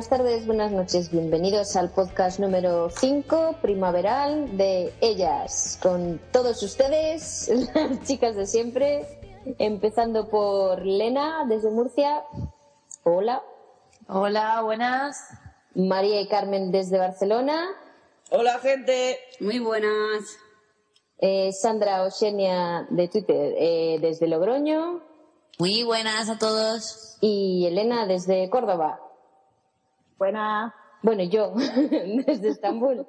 buenas tardes, buenas noches. Bienvenidos al podcast número 5 primaveral de Ellas. Con todos ustedes, las chicas de siempre, empezando por Lena desde Murcia. Hola. Hola, buenas. María y Carmen desde Barcelona. Hola gente. Muy buenas. Eh, Sandra Oxenia de Twitter eh, desde Logroño. Muy buenas a todos. Y Elena desde Córdoba. Buenas. Bueno, yo desde Estambul.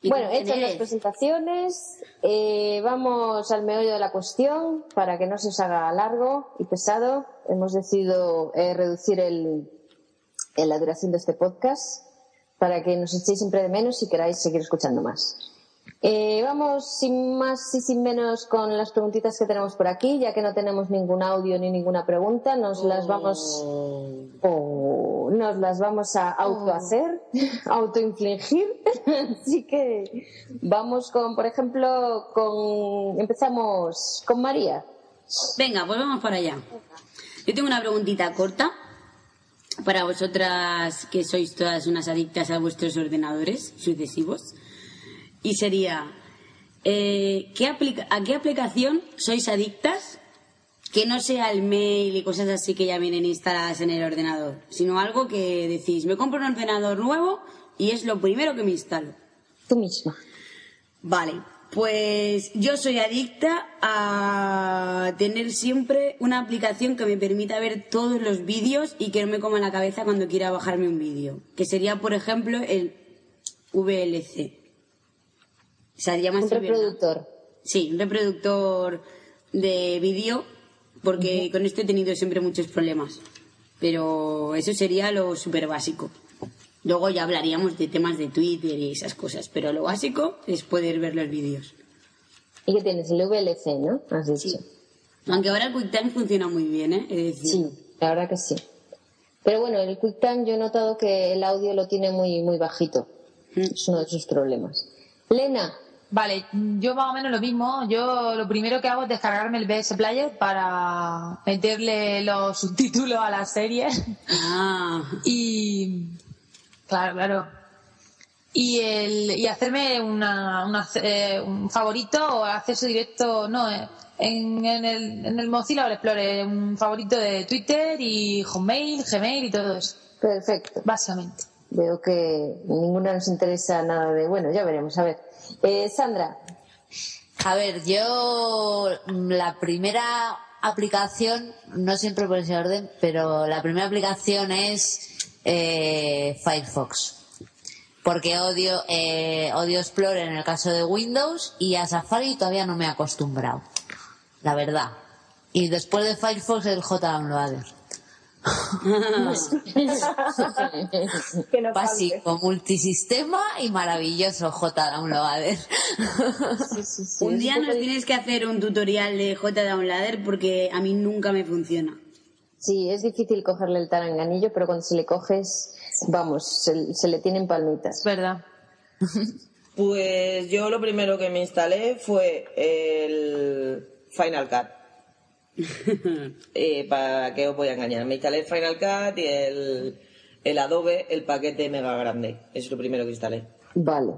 ¿Y Bueno, hechas las presentaciones, eh, vamos al meollo de la cuestión para que no se os haga largo y pesado. Hemos decidido eh, reducir el, en la duración de este podcast para que nos echéis siempre de menos y queráis seguir escuchando más. Eh, vamos sin más y sin menos con las preguntitas que tenemos por aquí, ya que no tenemos ningún audio ni ninguna pregunta, nos las vamos o nos las vamos a autohacer, autoinfligir. Así que vamos con, por ejemplo, con empezamos con María. Venga, pues vamos para allá. Yo tengo una preguntita corta para vosotras que sois todas unas adictas a vuestros ordenadores sucesivos. Y sería, eh, ¿qué aplica- ¿a qué aplicación sois adictas que no sea el mail y cosas así que ya vienen instaladas en el ordenador? Sino algo que decís, me compro un ordenador nuevo y es lo primero que me instalo. Tú misma. Vale, pues yo soy adicta a tener siempre una aplicación que me permita ver todos los vídeos y que no me coma la cabeza cuando quiera bajarme un vídeo. Que sería, por ejemplo, el VLC. Llama Un reproductor. Sí, un reproductor de vídeo, porque con esto he tenido siempre muchos problemas. Pero eso sería lo súper básico. Luego ya hablaríamos de temas de Twitter y esas cosas, pero lo básico es poder ver los vídeos. ¿Y qué tienes? El VLC, ¿no? Has dicho. Sí. Aunque ahora el QuickTime funciona muy bien, ¿eh? Es decir, Sí, la verdad que sí. Pero bueno, el QuickTime yo he notado que el audio lo tiene muy, muy bajito. Es uno de sus problemas. Lena, Vale, yo más o menos lo mismo. Yo lo primero que hago es descargarme el BS Player para meterle los subtítulos a la serie. Ah, y. Claro, claro. Y, el, y hacerme una, una, eh, un favorito o acceso directo, no, eh, en, en, el, en el Mozilla Explorer, un favorito de Twitter y Hotmail, Gmail y todo eso, perfecto. básicamente. Veo que ninguna nos interesa nada de. Bueno, ya veremos. A ver. Eh, Sandra, A ver, yo mm, la primera aplicación, no siempre por ese orden, pero la primera aplicación es eh, Firefox. Porque odio, eh, odio Explorer en el caso de Windows y a Safari todavía no me he acostumbrado. La verdad. Y después de Firefox el JDownloader. que no falte. Básico, multisistema y maravilloso JDownloader. un día nos tienes que hacer un tutorial de JDownloader porque a mí nunca me funciona. sí, es difícil cogerle el taranganillo, pero cuando se le coges, vamos, se, se le tienen palmitas. Es verdad. Pues yo lo primero que me instalé fue el Final Cut. Eh, ¿Para qué os voy a engañar? Me instalé el Final Cut y el, el Adobe, el paquete mega grande. Es lo primero que instalé. Vale.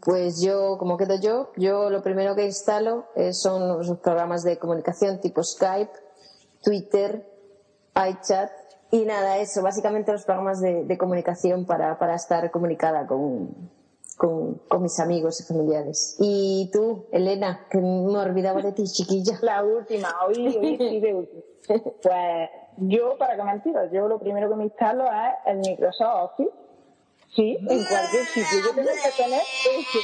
Pues yo, como quedo yo, yo lo primero que instalo eh, son los programas de comunicación tipo Skype, Twitter, iChat y nada, eso, básicamente los programas de, de comunicación para, para estar comunicada con, con, con mis amigos y familiares. Y tú, Elena, que me olvidaba de ti, chiquilla. La última, hoy, hoy sí de última. Pues yo, para que me entiendas, yo lo primero que me instalo es el Microsoft Office. Sí, en cualquier sitio. Yo tengo que tener ese.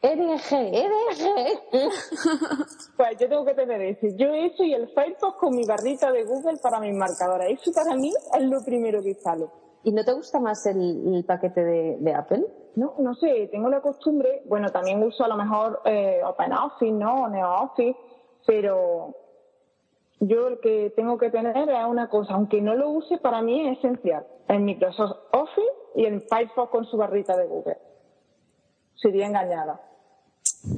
EDG, EDG. Pues yo tengo que tener ese. Yo eso y el Firefox con mi barrita de Google para mis marcadores. Eso para mí es lo primero que instalo. ¿Y no te gusta más el, el paquete de, de Apple? No, no sé, tengo la costumbre, bueno, también uso a lo mejor eh, OpenOffice, ¿no? O NeoOffice, pero yo el que tengo que tener es una cosa, aunque no lo use, para mí es esencial. El Microsoft Office y el Firefox con su barrita de Google. Sería engañada.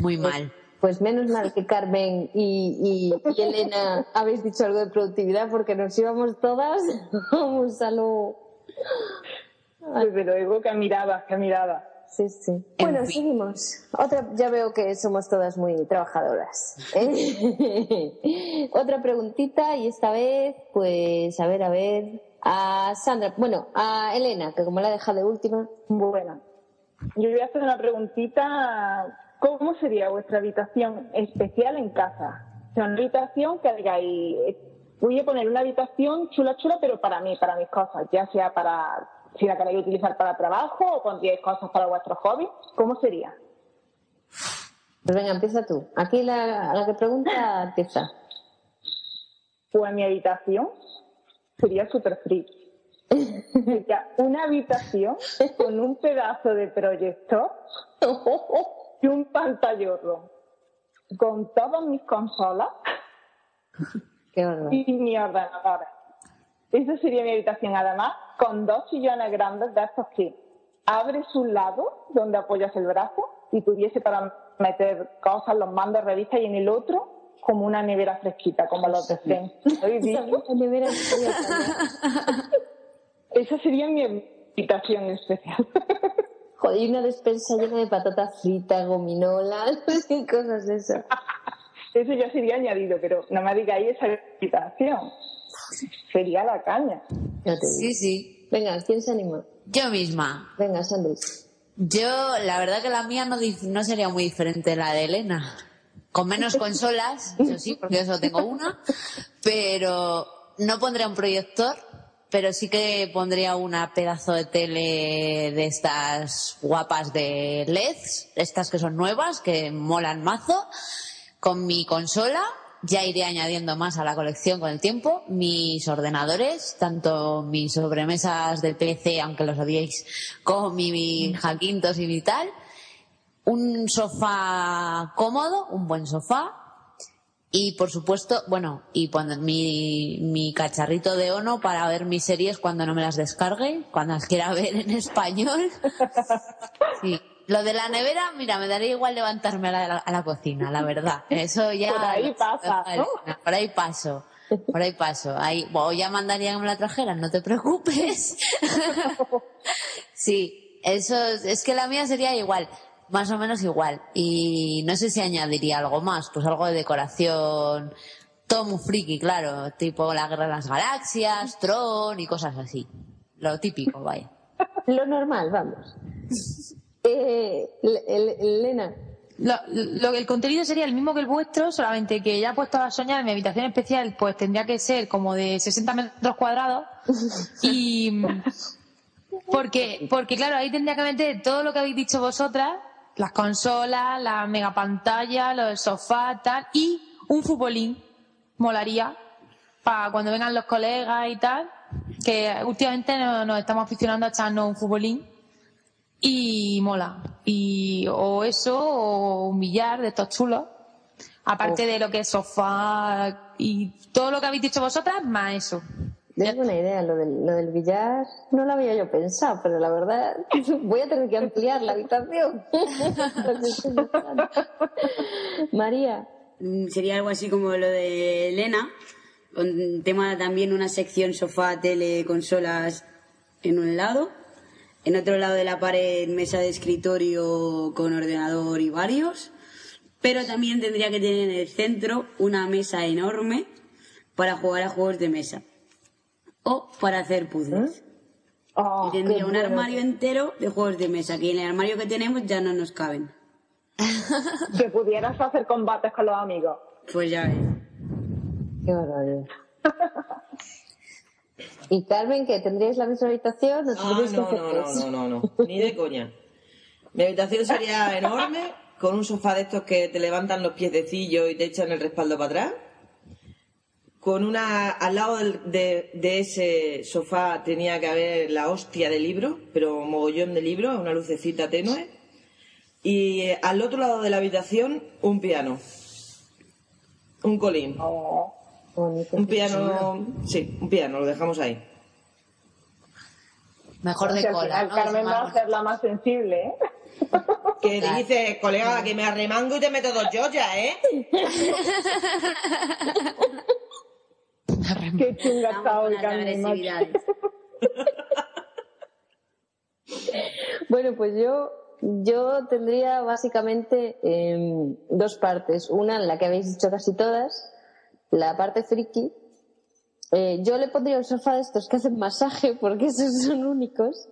Muy mal. Pues menos mal que Carmen y, y- y Elena habéis dicho algo de productividad porque nos íbamos todas vamos a lo... Desde luego, que mirada. Sí, sí. Bueno, seguimos. Otra, ya veo que somos todas muy trabajadoras. ¿eh? Otra preguntita y esta vez, pues, a ver, a ver, a Sandra, bueno, a Elena, que como la he dejado de última. Bueno, yo voy a hacer una preguntita. ¿Cómo sería vuestra habitación especial en casa? O sea, una habitación que digáis, voy a poner una habitación chula, chula, pero para mí, para mis cosas, ya sea para, si la queréis utilizar para trabajo o pondríais cosas para vuestros hobbies, ¿cómo sería? Pues venga, empieza tú. Aquí la, la que pregunta empieza. Pues mi habitación sería súper free. Sería una habitación con un pedazo de proyector y un pantallorro con todas mis consolas Qué horror. y mi ordenador. Esa sería mi habitación, además, con dos sillones grandes de estos que abres un lado donde apoyas el brazo y tuviese para meter cosas, los mandos, revistas, y en el otro como una nevera fresquita, como los de acá. Esa sería mi habitación especial. Joder, y una despensa llena de patatas fritas, gominolas y cosas de esas. Eso ya sería añadido, pero no me digáis esa habitación. Sería la caña. Ya te digo. Sí, sí. Venga, ¿quién se anima? Yo misma. Venga, Sandy. Yo, la verdad que la mía no, no sería muy diferente de la de Elena. Con menos consolas, eso sí, porque yo solo tengo una. Pero no pondría un proyector, pero sí que pondría una pedazo de tele de estas guapas de LEDs, estas que son nuevas, que molan mazo. Con mi consola, ya iré añadiendo más a la colección con el tiempo. Mis ordenadores, tanto mis sobremesas del PC, aunque los odiéis, como mi, mi Jaquintos y mi tal. Un sofá cómodo, un buen sofá. Y por supuesto, bueno, y poner mi, mi cacharrito de Ono para ver mis series cuando no me las descargue, cuando las quiera ver en español. Sí. Lo de la nevera, mira, me daría igual levantarme a la, a la cocina, la verdad. Eso ya. Por ahí pasa, ¿no? Por ahí paso. Por ahí paso. Ahí, bueno, ya mandaría que me la trajeran, no te preocupes. sí, eso es, es que la mía sería igual, más o menos igual. Y no sé si añadiría algo más, pues algo de decoración, todo muy friki, claro, tipo la guerra de las galaxias, Tron y cosas así. Lo típico, vaya. Lo normal, vamos. Eh, Le- Le- Elena, Lo, lo- el contenido sería el mismo que el vuestro, solamente que ya puesto a soñar, mi habitación especial pues tendría que ser como de 60 metros cuadrados. Y porque, porque claro, ahí tendría que meter todo lo que habéis dicho vosotras, las consolas, la mega pantalla, los sofás, tal, y un futbolín, molaría, para cuando vengan los colegas y tal, que últimamente nos, nos estamos aficionando a echarnos un futbolín y mola. Y o eso, o un billar de estos chulos. Aparte de lo que es sofá y todo lo que habéis dicho vosotras, más eso. es buena idea lo del, lo del billar. No lo había yo pensado, pero la verdad voy a tener que ampliar la habitación. María, Mm, Sería algo así como lo de Elena, con tema también una sección sofá, tele, consolas en un lado, en otro lado de la pared mesa de escritorio con ordenador y varios, pero también tendría que tener en el centro una mesa enorme para jugar a juegos de mesa o para hacer puzzles. Oh, y tendría un bueno. armario entero de juegos de mesa, que en el armario que tenemos ya no nos caben. Que pudieras hacer combates con los amigos. Pues ya ves. qué barbaridad. ¿Y Carmen, que tendríais la misma habitación? ¿O Ah, no, no, no, no, no, no, ni de coña. Mi habitación sería enorme, con un sofá de estos que te levantan los piececillos y te echan el respaldo para atrás. con una al lado del- de, de ese sofá tenía que haber la hostia de libro, pero mogollón de libro, una lucecita tenue. Y eh, al otro lado de la habitación un piano. Un colín. Oh, bonito. Un piano, sí, un piano, lo dejamos ahí. Mejor O de sea, cola. final ¿no? Carmen va a ser la más sensible, ¿eh? Que dice, colega, que me arremango y te meto dos joyas, ¿eh? Qué chunga está hoy, Carmen. Bueno, pues yo, yo tendría básicamente em, dos partes. Una en la que habéis dicho casi todas, la parte friki. Eh, yo le pondría un sofá de estos que hacen masaje, porque esos son únicos,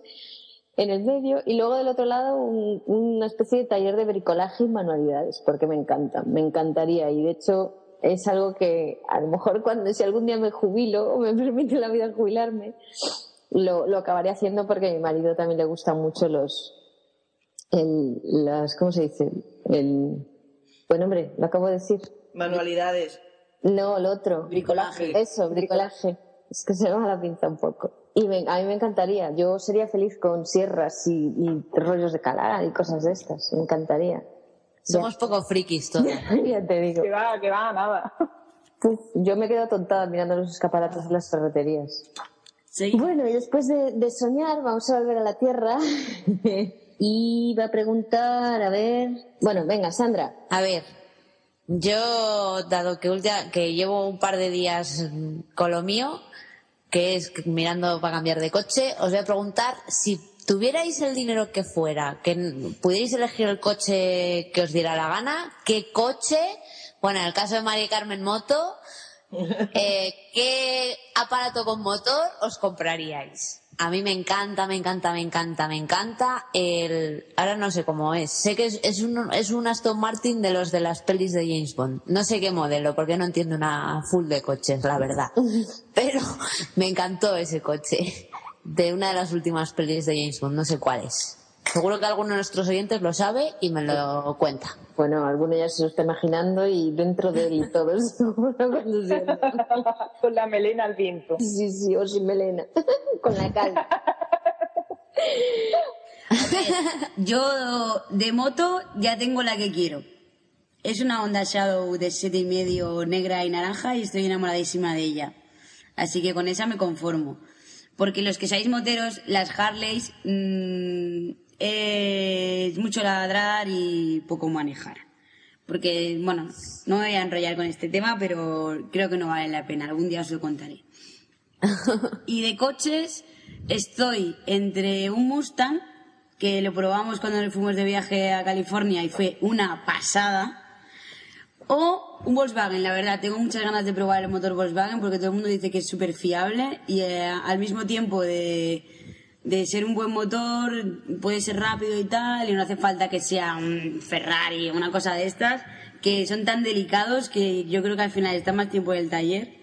en el medio. Y luego del otro lado un- una especie de taller de bricolaje y manualidades, porque me encantan, me encantaría. Y de hecho es algo que a lo mejor cuando, si algún día me jubilo o me permite la vida jubilarme, lo, lo acabaré haciendo porque a mi marido también le gustan mucho los, el, las, ¿cómo se dice? El, bueno, hombre, lo acabo de decir. Manualidades. No, lo otro. Bricolaje. Eso, bricolaje. Es que se me va la pinza un poco. Y me- a mí me encantaría. Yo sería feliz con sierras y, y rollos de calar y cosas de estas. Me encantaría. Somos poco frikis todos. ya te digo. Que va, que va, nada. Uf, yo me quedo tontada mirando los escaparates de las ferreterías. Sí. Bueno, y después de, de soñar, vamos a volver a la Tierra. y va a preguntar, a ver. Bueno, venga, Sandra. A ver, yo, dado que, llevo un par de días con lo mío, que es mirando para cambiar de coche, os voy a preguntar si tuvierais el dinero que fuera, que pudierais elegir el coche que os diera la gana, ¿qué coche? Bueno, en el caso de María Carmen Moto, eh, ¿qué aparato con motor os compraríais? A mí me encanta, me encanta, me encanta, me encanta el... Ahora no sé cómo es. Sé que es, es, un, es un Aston Martin de los de las pelis de James Bond. No sé qué modelo, porque no entiendo una full de coches, la verdad. Pero me encantó ese coche. De una de las últimas pelis de James Bond, no sé cuál es. Seguro que alguno de nuestros oyentes lo sabe y me lo cuenta. Bueno, alguno ya se lo está imaginando y dentro de él y todo seguro conduciendo. Con la melena al viento. Sí, sí, o sin melena. Con la calma. Yo de moto ya tengo la que quiero. Es una Honda Shadow de siete y medio negra y naranja y estoy enamoradísima de ella. Así que con esa me conformo. Porque los que seáis moteros, las Harleys, mm, es mucho ladrar y poco manejar. Porque, bueno, no me voy a enrollar con este tema, pero creo que no vale la pena. Algún día os lo contaré. Y de coches, estoy entre un Mustang, que lo probamos cuando fuimos de viaje a California y fue una pasada, o un Volkswagen, la verdad. Tengo muchas ganas de probar el motor Volkswagen porque todo el mundo dice que es súper fiable y eh, al mismo tiempo de, de ser un buen motor, puede ser rápido y tal, y no hace falta que sea un Ferrari o una cosa de estas, que son tan delicados que yo creo que al final está más tiempo en el taller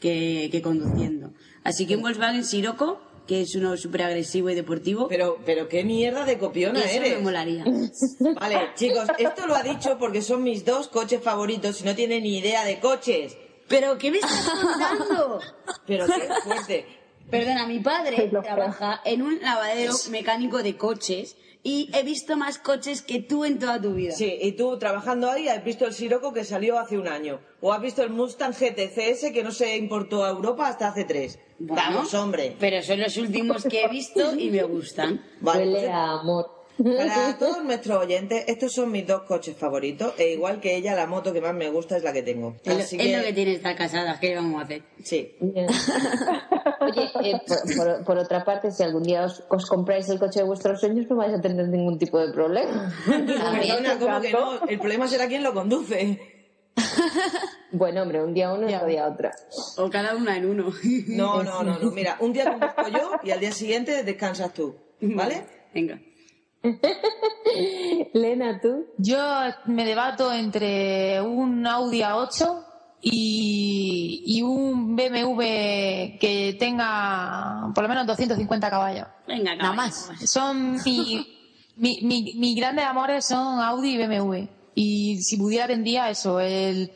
que, que conduciendo. Así que un Volkswagen Sirocco, que es uno súper agresivo y deportivo, Pero, pero qué mierda de copiona eso eres. me molaría. Vale, chicos, esto lo ha dicho porque son mis dos coches favoritos y no tiene ni idea de coches. ¿Pero qué me estás contando? Pero qué fuerte. Perdona, mi padre trabaja en un lavadero mecánico de coches y he visto más coches que tú en toda tu vida. Sí, y tú trabajando ahí has visto el Sirocco que salió hace un año. O has visto el Mustang GTCS que no se importó a Europa hasta hace tres. Bueno, Vamos, hombre. Pero son los últimos que he visto y me gustan. Vale, Huele pues, a amor. Para todos nuestros oyentes, estos son mis dos coches favoritos. E igual que ella, la moto que más me gusta es la que tengo. Es, lo- Así es lo que tiene estar casada, ¿qué vamos a hacer? Sí. Oye, eh, por, por- por otra parte, si algún día os, os compráis el coche de vuestros sueños, no vais a tener ningún tipo de problema. Perdona, ¿cómo que no? El problema será quién lo conduce. Bueno, hombre, un día uno y otro día otra. O cada una en uno. No, no, no, no. Mira, un día conduzco yo y al día siguiente descansas tú. ¿Vale? Venga. Lena, ¿tú? Yo me debato entre un Audi A8 y, y un BMW que tenga por lo menos 250 caballos. Venga, Nada caballo, más. Son mi, mi, mi- mis grandes amores son Audi y BMW. Y si pudiera tendría eso, el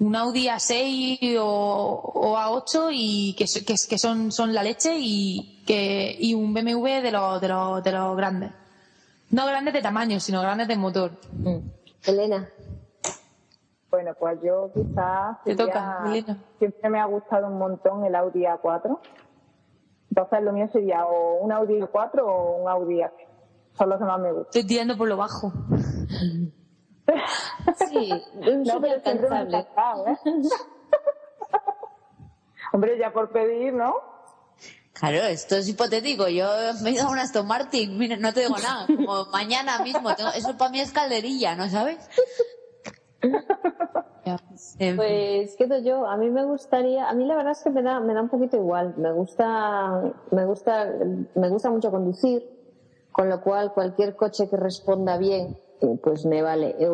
un Audi A6 o, o A8 y que, so- que, que son, son la leche y, que, y un BMW de los, de, los, de los grandes. No grandes de tamaño, sino grandes de motor. Mm. Elena, Bueno, pues yo quizás Te toca, Elena. siempre me ha gustado un montón el Audi A4. Entonces lo mío sería o un Audi A4 o un Audi A. Son los que más me gustan. Estoy tirando por lo bajo. sí, un No, pero siempre me he alcanzable. ¿eh? Hombre, ya por pedir, ¿no? Claro, esto es hipotético. Yo me he ido a un Aston Martin, mira, no te digo nada. Como mañana mismo. tengo- eso para mí es calderilla, ¿no sabes? Pues quedo yo. A mí me gustaría, a mí la verdad es que me da, me da un poquito igual. Me gusta, me gusta, me gusta mucho conducir, con lo cual cualquier coche que responda bien, pues me vale. Eh,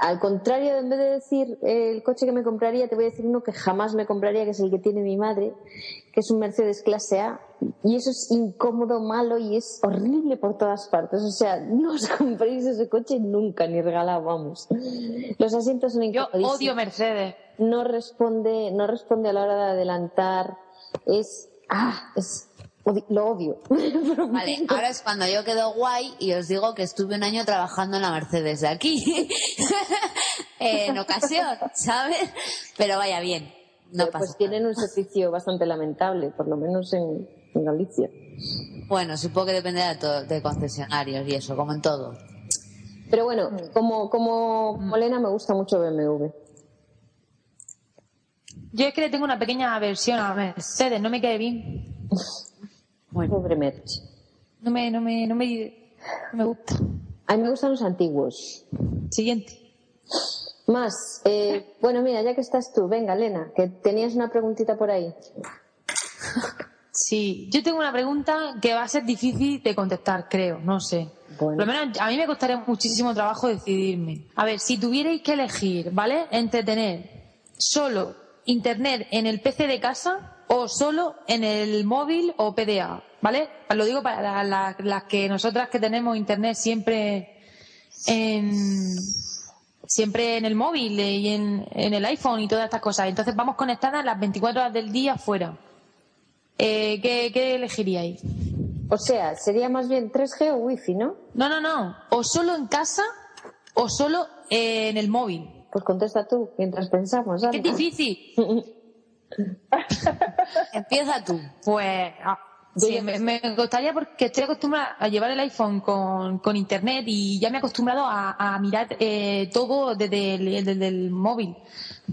al contrario, en vez de decir eh, el coche que me compraría, te voy a decir uno que jamás me compraría, que es el que tiene mi madre, que es un Mercedes clase A. Y eso es incómodo, malo y es horrible por todas partes. O sea, no os compréis ese coche nunca, ni regalado, vamos. Los asientos son Yo incomodísimos odio Mercedes. no responde, no responde a la hora de adelantar, es, ah, es, lo odio. Vale, ahora es cuando yo quedo guay y os digo que estuve un año trabajando en la Mercedes de aquí. en ocasión, ¿sabes? Pero vaya bien. No Pero, pasa pues tienen un servicio bastante lamentable, por lo menos en, en Galicia. Bueno, supongo que dependerá de, concesionarios y eso, como en todo. Pero bueno, como, como Molena me gusta mucho BMW. Yo es que le tengo una pequeña aversión a Mercedes, no me cae bien. Bueno, Pobre Merch. No me, no me, no me, no me gusta. A mí me gustan los antiguos. Siguiente. Más, eh, bueno, mira, ya que estás tú, venga, Elena, que tenías una preguntita por ahí. Sí, yo tengo una pregunta que va a ser difícil de contestar, creo, no sé. Bueno. Por lo menos a mí me costaría muchísimo trabajo decidirme. A ver, si tuvierais que elegir, ¿vale? Entre tener solo internet en el PC de casa o solo en el móvil o PDA, ¿vale? Lo digo para la- la- las que nosotras que tenemos internet siempre en siempre en el móvil y en, en el iPhone y todas estas cosas. Entonces vamos conectadas las 24 horas del día fuera. Eh, ¿qué, ¿Qué elegiríais? O sea, sería más bien 3G o Wi-Fi, ¿no? No, no, no. O solo en casa o solo en el móvil. Pues contesta tú, mientras pensamos. Qué difícil. empieza tú. Pues ah, sí, me, me gustaría porque estoy acostumbrada a llevar el iPhone con, con internet y ya me he acostumbrado a, a mirar eh, todo desde el, desde el móvil.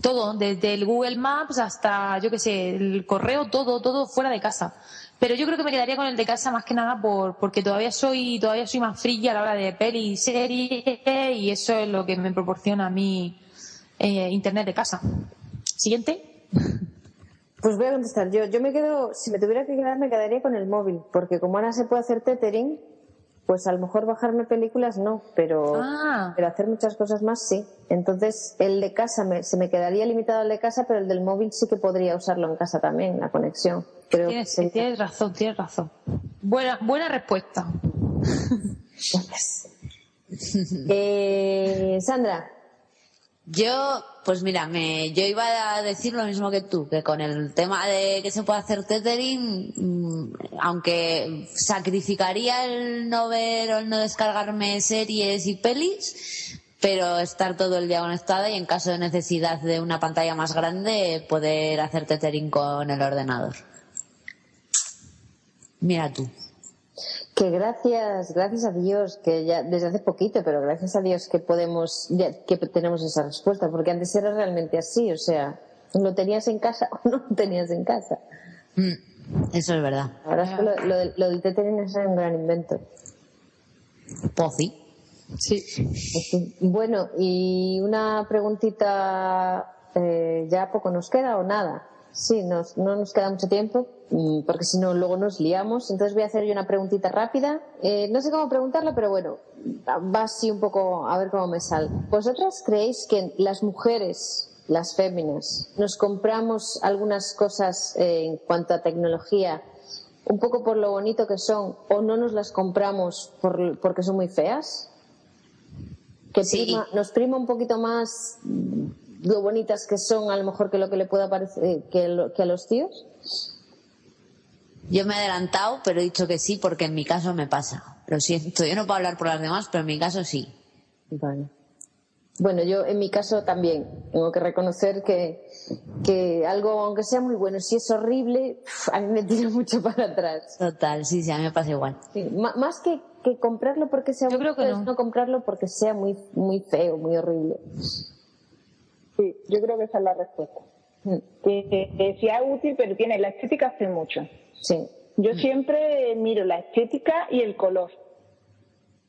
Todo, desde el Google Maps hasta, yo qué sé, el correo, todo, todo fuera de casa. Pero yo creo que me quedaría con el de casa más que nada por, porque todavía soy, todavía soy más frilla a la hora de peli y serie y eso es lo que me proporciona a mí eh, internet de casa. Siguiente. Pues voy a contestar yo. Yo me quedo, si me tuviera que quedar, me quedaría con el móvil, porque como ahora se puede hacer tethering, pues a lo mejor bajarme películas no, pero, Ah. pero hacer muchas cosas más sí. Entonces el de casa me- se me quedaría limitado al de casa, pero el del móvil sí que podría usarlo en casa también, la conexión. Creo Tienes, razón, tienes razón. Buena, buena respuesta. Eh, Sandra, Yo, pues mira, me, yo iba a decir lo mismo que tú, que con el tema de que se puede hacer tethering, mm, aunque sacrificaría el no ver o el no descargarme series y pelis, pero estar todo el día conectada y en caso de necesidad de una pantalla más grande, poder hacer tethering con el ordenador. Mira tú. Que gracias, gracias a Dios, que ya desde hace poquito, pero gracias a Dios que podemos, ya- que tenemos esa respuesta, porque antes era realmente así, o sea, lo tenías en casa o no lo tenías en casa. Mm, eso es verdad. Ahora es que lo, lo del- lo del tethering es un gran invento. Pozi. Sí. En fin. Bueno, y una preguntita, eh, ¿ya poco nos queda o nada? Sí, nos, no nos queda mucho tiempo, porque si no, luego nos liamos. Entonces voy a hacer yo una preguntita rápida. Eh, no sé cómo preguntarla, pero bueno, va así un poco a ver cómo me sale. ¿Vosotras creéis que las mujeres, las féminas, nos compramos algunas cosas eh, en cuanto a tecnología un poco por lo bonito que son o no nos las compramos por, porque son muy feas? que Sí. prima- nos prima un poquito más mm, lo bonitas que son a lo mejor que lo que le pueda parecer que, lo- que a los tíos. Yo me he adelantado, pero he dicho que sí porque en mi caso me pasa. Lo siento, yo no puedo hablar por las demás, pero en mi caso sí. Vale. Bueno, yo en mi caso también tengo que reconocer que, que algo, aunque sea muy bueno, si es horrible, a mí me tira mucho para atrás. Total, sí, sí, a mí me pasa igual. Sí, ma- más que, que comprarlo porque sea Yo creo que es no. no comprarlo porque sea muy, muy feo, muy horrible. Sí, yo creo que esa es la respuesta. Mm, Que, que, que sea útil, pero tiene la estética hace mucho. Sí. Yo siempre miro la estética y el color.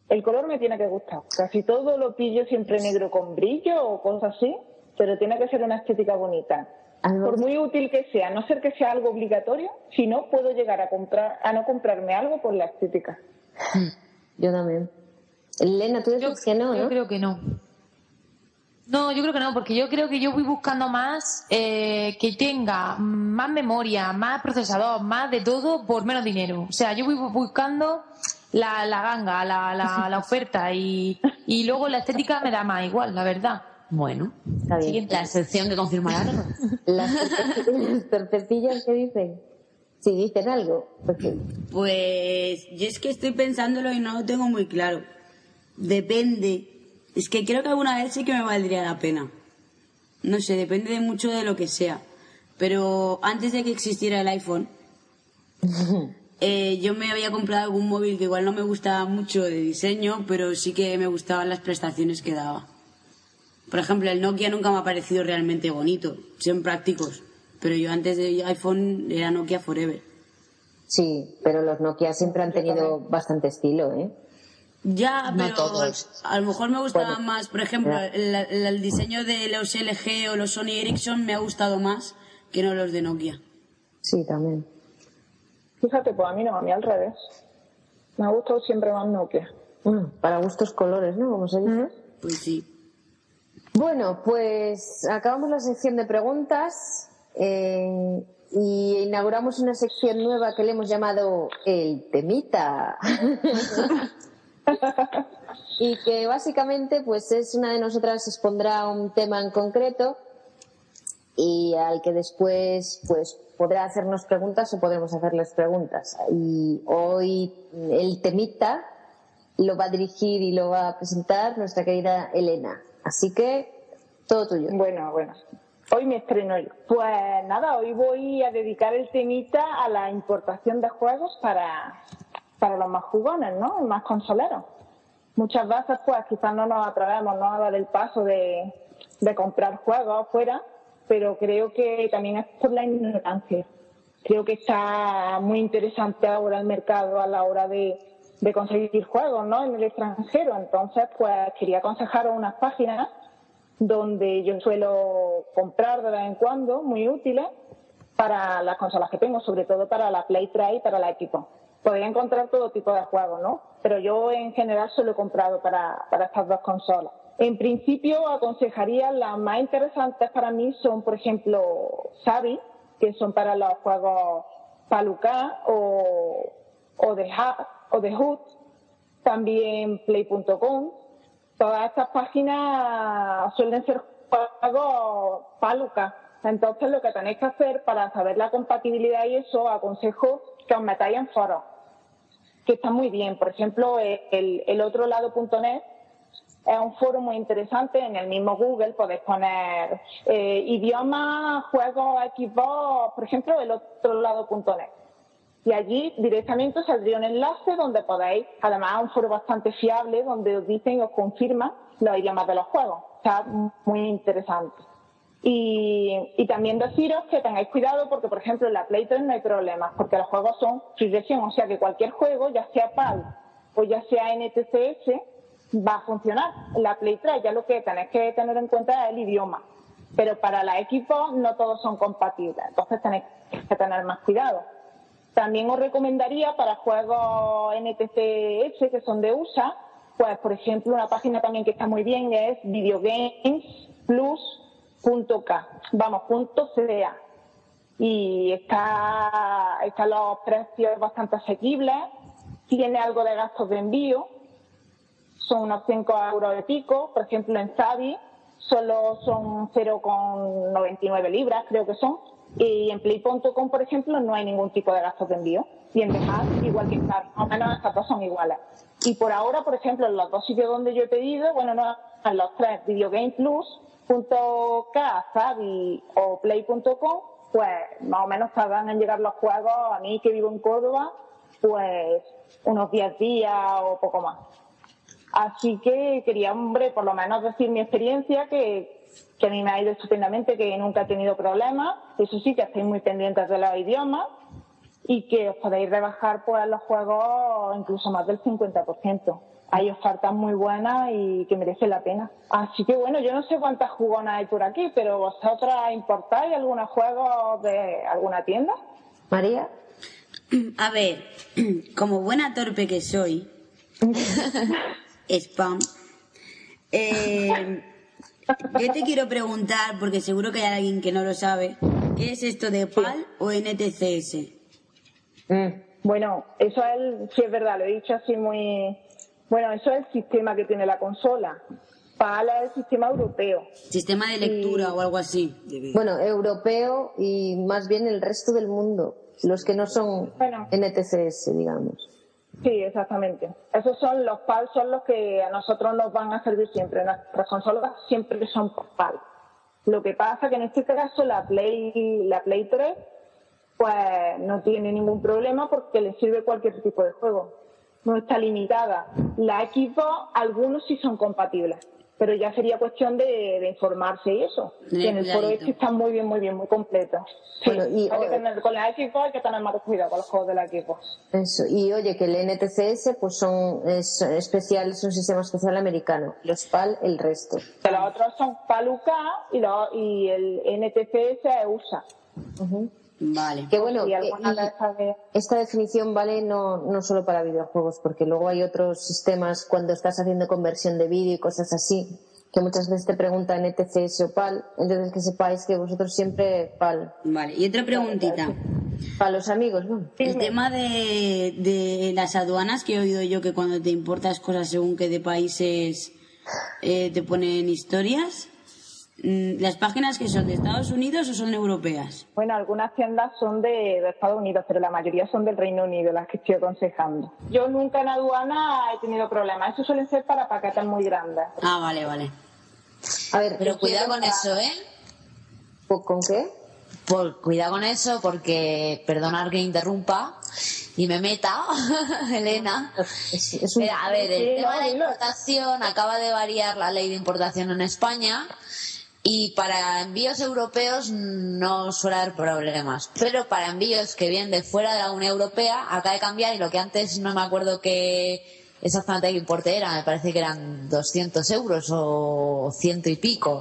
El color me tiene que gustar. Casi todo lo pillo siempre negro con brillo o cosas así, pero tiene que ser una estética bonita. Algo- Por muy útil que sea, a no ser que sea algo obligatorio, si no puedo llegar a comprar a no comprarme algo por la estética. Yo también. Elena, tú Yo, dices que no, yo ¿no? creo que no. No, yo creo que no, porque yo creo que yo voy buscando más eh, que tenga más memoria, más procesador, más de todo por menos dinero. O sea, yo voy bu- buscando la, la ganga, la, la, la oferta y, y luego la estética me da más igual, la verdad. Bueno, Está bien. Siguiente. la excepción que confirma la regla. Las, torpe- las torpecillas que dicen. Si dicen algo. Porque, Pues yo es que estoy pensándolo y no lo tengo muy claro. Depende. Es que creo que alguna vez sí que me valdría la pena. No sé, depende de mucho de lo que sea. Pero antes de que existiera el iPhone, eh, yo me había comprado algún móvil que igual no me gustaba mucho de diseño, pero sí que me gustaban las prestaciones que daba. Por ejemplo, el Nokia nunca me ha parecido realmente bonito, son prácticos. Pero yo antes de iPhone era Nokia Forever. sí, pero los Nokia siempre han tenido bastante estilo, ¿eh? Ya, No pero todos. a lo mejor me gustaba Bueno, más, por ejemplo, ya. el, el- el diseño de los LG o los Sony Ericsson me ha gustado más que no los de Nokia. Sí, también. Fíjate, pues a mí no, a mí al revés. Me ha gustado siempre más Nokia. Bueno, para gustos colores, ¿no? Como se dice. Pues sí. Bueno, pues acabamos la sección de preguntas eh, y inauguramos una sección nueva que le hemos llamado El Temita. y que básicamente pues es una de nosotras expondrá un tema en concreto y al que después pues podrá hacernos preguntas o podremos hacerles preguntas. Y hoy el temita lo va a dirigir y lo va a presentar nuestra querida Elena. Así que todo tuyo. Bueno, bueno. Hoy me estreno yo. Pues nada, hoy voy a dedicar el temita a la importación de juegos para, para los más jugones, ¿no? Más consoleros. Muchas veces, pues quizás no nos atrevemos ¿no? a dar el paso de, comprar juegos afuera, pero creo que también es por la ignorancia. Creo que está muy interesante ahora el mercado a la hora de, de conseguir juegos, ¿no? En el extranjero. Entonces, pues quería aconsejaros unas páginas donde yo suelo comprar de vez en cuando, muy útiles, para las consolas que tengo, sobre todo para la Play 3 y para la equipo. Podéis encontrar todo tipo de juegos, ¿no? Pero yo en general solo he comprado para, para estas dos consolas. En principio aconsejaría las más interesantes para mí son, por ejemplo, Savi, que son para los juegos Paluca o, o de o de Hood, también Play.com. Todas estas páginas suelen ser juegos Paluca. Entonces lo que tenéis que hacer para saber la compatibilidad y eso, aconsejo que os metáis en foros, que están muy bien. Por ejemplo, el, el otro lado.net es un foro muy interesante. En el mismo Google podéis poner eh, idioma, juegos, Xbox, por ejemplo, el otro lado.net. Y allí directamente saldría un enlace donde podéis, además un foro bastante fiable, donde os dicen y os confirman los idiomas de los juegos. Está muy interesante. Y, también deciros que tengáis cuidado porque, por ejemplo, en la Play 3 no hay problemas, porque los juegos son version, o sea que cualquier juego, ya sea PAL o ya sea NTCS, va a funcionar. En la Play 3 ya lo que tenéis que tener en cuenta es el idioma. Pero para la equipo no todos son compatibles, entonces tenéis que tener más cuidado. También os recomendaría para juegos NTCS que son de USA, pues por ejemplo una página también que está muy bien es videogamesplus.k, vamos, punto CDA. Y está, están los precios bastante asequibles, tiene algo de gastos de envío, son unos 5 euros de pico, por ejemplo en Zavi solo son 0,99 libras, creo que son. Y en Play.com, por ejemplo, no hay ningún tipo de gasto de envío. Y en Dejad, igual que en Car, más o menos estas dos son iguales. Y por ahora, por ejemplo, en los dos sitios donde yo he pedido, bueno, no, en los tres, videogameplus.k, Zavi o Play.com, pues más o menos tardan en llegar los juegos, a mí que vivo en Córdoba, pues unos 10 días o poco más. Así que quería, hombre, por lo menos decir mi experiencia, que, que a mí me ha ido estupendamente, que nunca he tenido problemas. Eso sí, que estéis muy pendientes de los idiomas y que os podéis rebajar pues los juegos incluso más del 50%. Hay ofertas muy buenas y que merecen la pena. Así que bueno, yo no sé cuántas jugonas hay por aquí, pero vosotras importáis algunos juegos de alguna tienda. María. A ver, como buena torpe que soy, spam, eh, yo te quiero preguntar, porque seguro que hay alguien que no lo sabe, ¿qué es esto de PAL o NTCS? Mm. Bueno, eso es, sí es verdad, lo he dicho así muy... Bueno, eso es el sistema que tiene la consola. PAL es el sistema europeo. Sistema de lectura o algo así. Bueno, europeo y más bien el resto del mundo. Los que no son Bueno. NTCS, digamos. Sí, exactamente. Esos son los PAL, son los que a nosotros nos van a servir siempre. Nuestras consolas siempre son PAL. Lo que pasa que en este caso la Play, la Play 3 pues no tiene ningún problema porque le sirve cualquier tipo de juego. No está limitada. La Xbox, algunos sí son compatibles, pero ya sería cuestión de, de informarse y eso. Y en el foro este están muy bien, muy bien, muy completos. Sí, Bueno, y- hay que tener- con la Xbox hay que tener más cuidado con los juegos de la Xbox. Eso. Y oye, que el NTCS pues son es especial, es un sistema especial americano. Los PAL, el resto. Los otros son PAL-UK y, lo- y el NTCS es USA. Vale. Que bueno, Y alguna de- esta definición vale no, no solo para videojuegos, porque luego hay otros sistemas cuando estás haciendo conversión de vídeo y cosas así, que muchas veces te preguntan NTCS o PAL, entonces que sepáis que vosotros siempre PAL. Vale. Y otra preguntita. Para los amigos, ¿no? El tema de, de las aduanas que he oído yo que cuando te importas cosas según que de países eh, te ponen historias, ¿las páginas que son de Estados Unidos o son europeas? Bueno, algunas tiendas son de, de Estados Unidos, pero la mayoría son del Reino Unido, las que estoy aconsejando. Yo nunca en aduana he tenido problemas. Eso suelen ser para paquetes muy grandes. Ah, vale, vale. A ver, Pero cuidado con eso, ¿eh? ¿con qué? Por, cuidado con eso porque, perdonar que interrumpa y me meta, Elena. Es, es un- Mira, a ver, Sí, el tema no, de importación acaba de variar la ley de importación en España y para envíos europeos no suele haber problemas, pero para envíos que vienen de fuera de la Unión Europea acaba de cambiar y lo que antes no me acuerdo que exactamente qué importe era, me parece que eran 200 euros o ciento y pico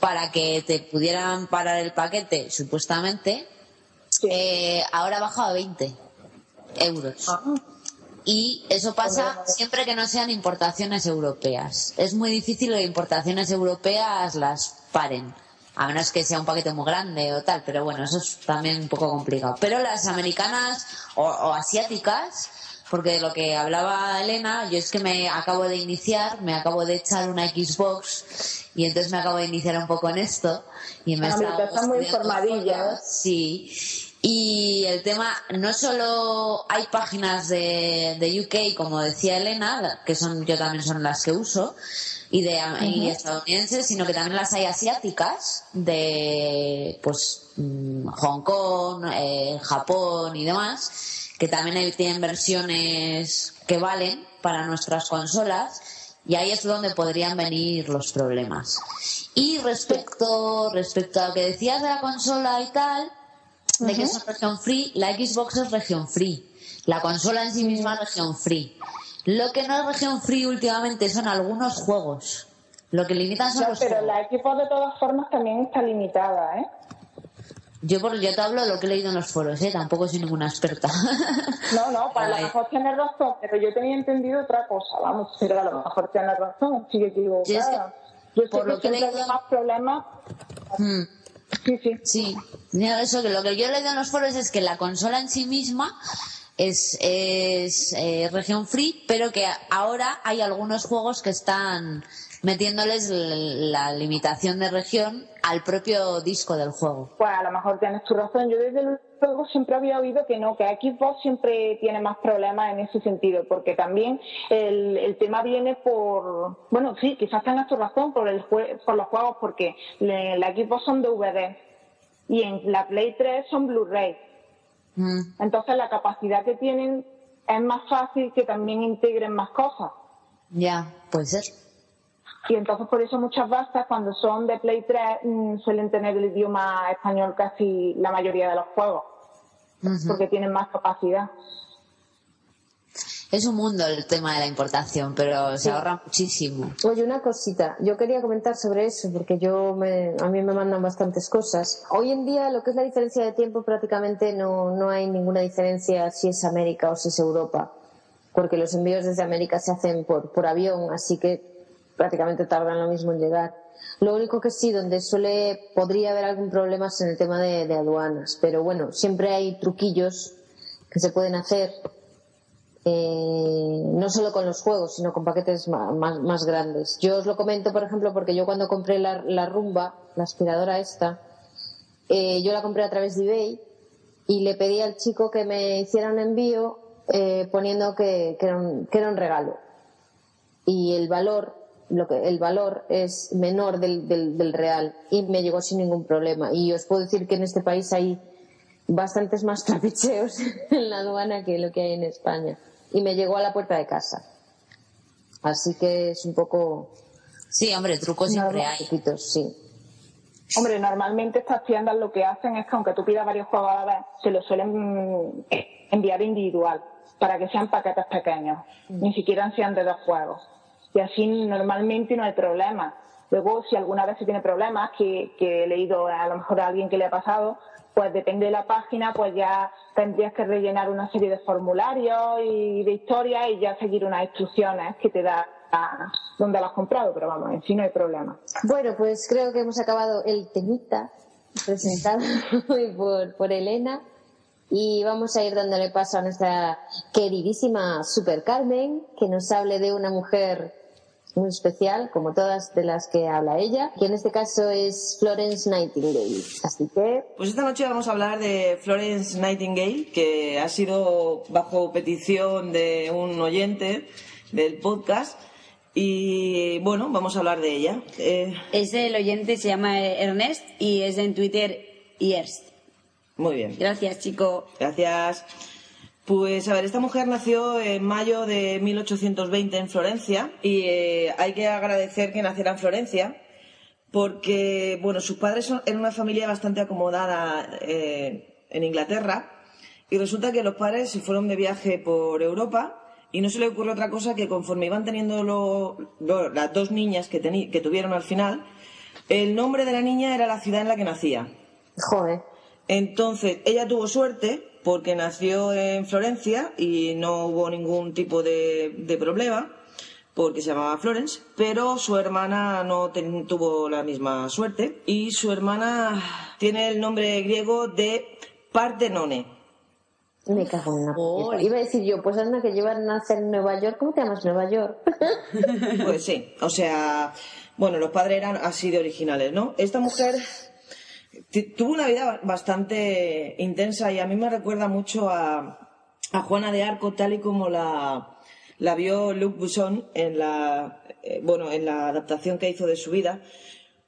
para que te pudieran parar el paquete supuestamente, eh, ahora ha bajado a 20 euros. Y eso pasa siempre que no sean importaciones europeas. Es muy difícil que importaciones europeas las paren. A menos que sea un paquete muy grande o tal, pero bueno, eso es también un poco complicado. Pero las americanas o, o asiáticas, porque de lo que hablaba Elena, yo es que me acabo de iniciar, me acabo de echar una Xbox y entonces me acabo de iniciar un poco en esto y me Ah, estás muy estudiando informadilla, fotos, Sí. Y el tema, no solo hay páginas de, de UK, como decía Elena, que son yo también son las que uso, y de y estadounidenses, sino que también las hay asiáticas, de pues mm, Hong Kong, eh, Japón y demás, que también tienen versiones que valen para nuestras consolas, y ahí es donde podrían venir los problemas. Y respecto, respecto a lo que decías de la consola y tal, de que es región free, la Xbox es región free. La consola en sí misma es región free. Lo que no es región free últimamente son algunos juegos. Lo que limitan son No, los pero juegos. la Xbox de todas formas también está limitada, ¿eh? Yo, por, yo te hablo de lo que he leído en los foros, ¿eh? Tampoco soy ninguna experta. No, no, para lo Vale. mejor tienes razón, pero yo tenía entendido otra cosa, vamos, pero a lo mejor tienes razón, sigue equivocada. Sí, es que yo por que lo que he siempre hay leído- más problemas. Mm. Sí, sí. Sí, eso que lo que yo he leído en los foros es que la consola en sí misma es, es eh, región free, pero que ahora hay algunos juegos que están metiéndoles la limitación de región al propio disco del juego. Pues a lo mejor tienes tu razón. Yo desde luego siempre había oído que no, que Xbox siempre tiene más problemas en ese sentido, porque también el, el tema viene por, bueno, sí, quizás tengas tu razón por, el por los juegos, porque le- la Xbox son DVD y en la Play 3 son Blu-ray. Mm, Entonces la capacidad que tienen es más fácil que también integren más cosas. ya, puede ser. Y entonces por eso muchas bastas cuando son de Play 3 mm, suelen tener el idioma español casi la mayoría de los juegos, porque tienen más capacidad. Es un mundo el tema de la importación, pero se Sí. ahorra muchísimo. Oye, una cosita. Yo quería comentar sobre eso porque yo me, a mí me mandan bastantes cosas. Hoy en día lo que es la diferencia de tiempo prácticamente no, no hay ninguna diferencia si es América o si es Europa. Porque los envíos desde América se hacen por, por avión, así que prácticamente tardan lo mismo en llegar. Lo único que sí, donde suele, podría haber algún problema es en el tema de, de aduanas. Pero bueno, siempre hay truquillos que se pueden hacer eh, no solo con los juegos, sino con paquetes más, más grandes. Yo os lo comento, por ejemplo, porque yo cuando compré la, la rumba, la aspiradora esta, eh, yo la compré a través de eBay y le pedí al chico que me hiciera un envío eh, poniendo que, que era un, que era un regalo. Y el valor, lo que, el valor es menor del, del, del real y me llegó sin ningún problema. Y os puedo decir que en este país hay bastantes más trapicheos en la aduana que lo que hay en España. Y me llegó a la puerta de casa. Así que es un poco... Sí, hombre, trucos siempre hay. Poquitos, sí. Hombre, normalmente estas tiendas lo que hacen es que aunque tú pidas varios juegos a la vez, se los suelen mm, enviar individual para que sean paquetes pequeños, ni siquiera sean de dos juegos. Y así normalmente no hay problema. Luego, si alguna vez se tiene problemas, que, que he leído a lo mejor a alguien que le ha pasado, pues depende de la página, pues ya tendrías que rellenar una serie de formularios y de historias y ya seguir unas instrucciones que te da a dónde lo has comprado, pero vamos, en sí no hay problema. Bueno, pues creo que hemos acabado el temita presentado hoy por, por Elena y vamos a ir dándole paso a nuestra queridísima Super Carmen, que nos hable de una mujer muy especial, como todas de las que habla ella, que en este caso es Florence Nightingale. Así que Pues esta noche vamos a hablar de Florence Nightingale, que ha sido bajo petición de un oyente del podcast. Y bueno, vamos a hablar de ella. Eh, Es el oyente, se llama Ernest y es en Twitter Yerst. muy bien. Gracias, chico. Gracias. Pues a ver, esta mujer nació en mayo de 1820 en Florencia y eh, hay que agradecer que naciera en Florencia porque, bueno, sus padres son- eran una familia bastante acomodada eh, en Inglaterra y resulta que los padres se fueron de viaje por Europa y no se le ocurrió otra cosa que conforme iban teniendo lo- lo- las dos niñas que, teni- que tuvieron al final, el nombre de la niña era la ciudad en la que nacía. Joder. Entonces, ella tuvo suerte porque nació en Florencia y no hubo ningún tipo de, de problema porque se llamaba Florence, pero su hermana no ten- tuvo la misma suerte y su hermana tiene el nombre griego de Partenone. Me cago en una Ole. puta. Iba a decir yo, pues anda que llevan a nacer en Nueva York. ¿Cómo te llamas Nueva York? Pues sí, o sea, bueno, los padres eran así de originales, ¿no? Esta mujer tuvo una vida bastante intensa y a mí me recuerda mucho a, a Juana de Arco tal y como la, la vio Luc Besson en la, eh, bueno, en la adaptación que hizo de su vida.